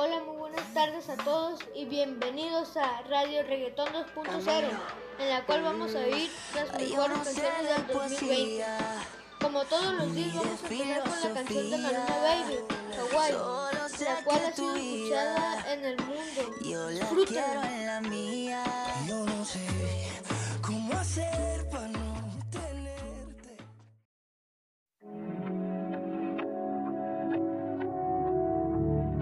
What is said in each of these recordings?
Hola, muy buenas tardes a todos y bienvenidos a Radio Reggaetón 2.0, en la cual vamos a oír las mejores canciones del 2020. Como todos los días vamos a empezar con la canción de Maluma Baby, Hawaii, la cual ha sido escuchada en el mundo. Disfrútenla.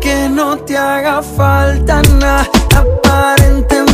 Que no te haga falta nada, aparentemente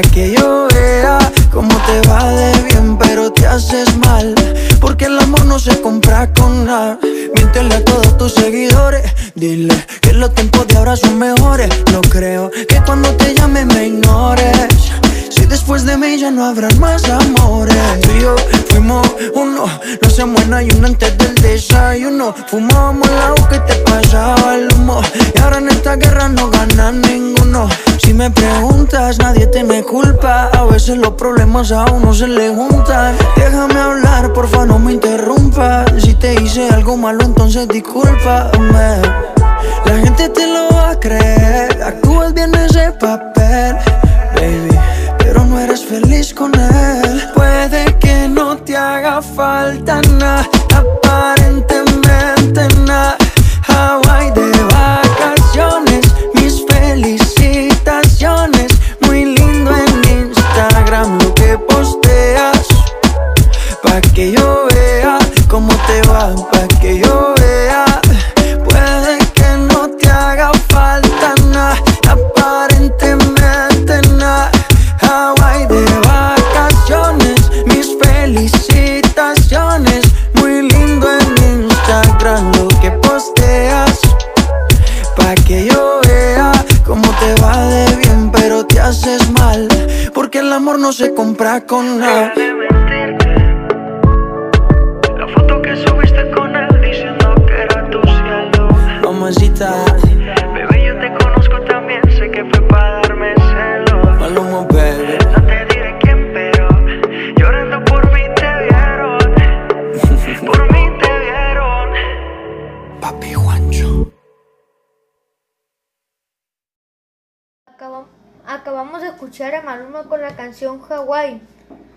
Que yo vea cómo te va de bien, pero te haces mal. Porque el amor no se compra con nada. Miéntele a todos tus seguidores. Dile que los tiempos de ahora son mejores. No creo que cuando te llame me ignores. Si después de mí ya no habrán más amores. Fuimos uno, no se muera y uno antes del desayuno. Fumábamos agua que te pasaba el humo. Y ahora en esta guerra no gana ninguno. Si me preguntas, nadie te me culpa. A veces los problemas a uno se le juntan. Déjame hablar, porfa, no me interrumpas. Si te hice algo malo, entonces discúlpame. La gente te lo va a creer. Actúas bien ese papel, baby. Pero no eres feliz con él. Falta nada, aparentemente nada. Hawaii de vacaciones, mis felicitaciones. Muy lindo en Instagram lo que posteas. Pa' que yo vea cómo te va, pa' que yo amor no se compra con nada. La foto que subiste con él diciendo que era tu cielo. Mamacita, Bebé, yo te conozco también, sé que fue para darme celos. Maluma, baby. No te diré quién, pero llorando por mí te vieron. Por mí te vieron. Papi Juancho. Acabam- Acabamos de escuchar a Maluma con la canción Hawaii.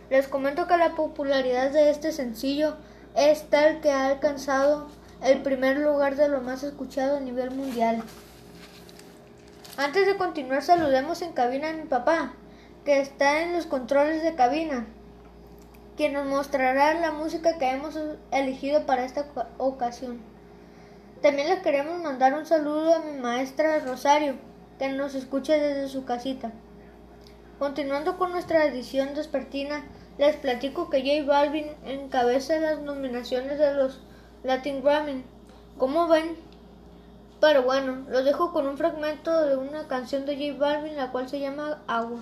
Les comento que la popularidad de este sencillo es tal que ha alcanzado el primer lugar de lo más escuchado a nivel mundial. Antes de continuar saludemos en cabina a mi papá, que está en los controles de cabina, quien nos mostrará la música que hemos elegido para esta oca- ocasión. También les queremos mandar un saludo a mi maestra Rosario, que nos escucha desde su casita. Continuando con nuestra edición despertina, les platico que J Balvin encabeza las nominaciones de los Latin Grammy. ¿Cómo ven? Pero bueno, los dejo con un fragmento de una canción de J Balvin, la cual se llama Agua.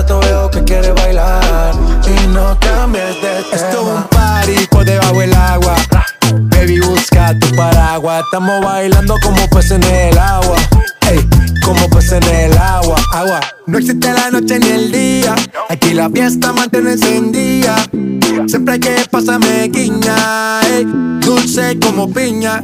Esto es un party por debajo del agua. Baby, busca tu paraguas. Estamos bailando como peces en el agua. Ey, como peces en el agua. Agua. No existe la noche ni el día. Aquí la fiesta mantiene encendida. Siempre que pasa me guiña. ey, dulce como piña.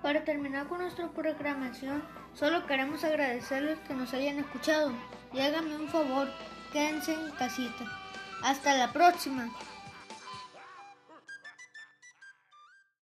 Para terminar con nuestra programación, solo queremos agradecerles que nos hayan escuchado y háganme un favor, quédense en casita. Hasta la próxima.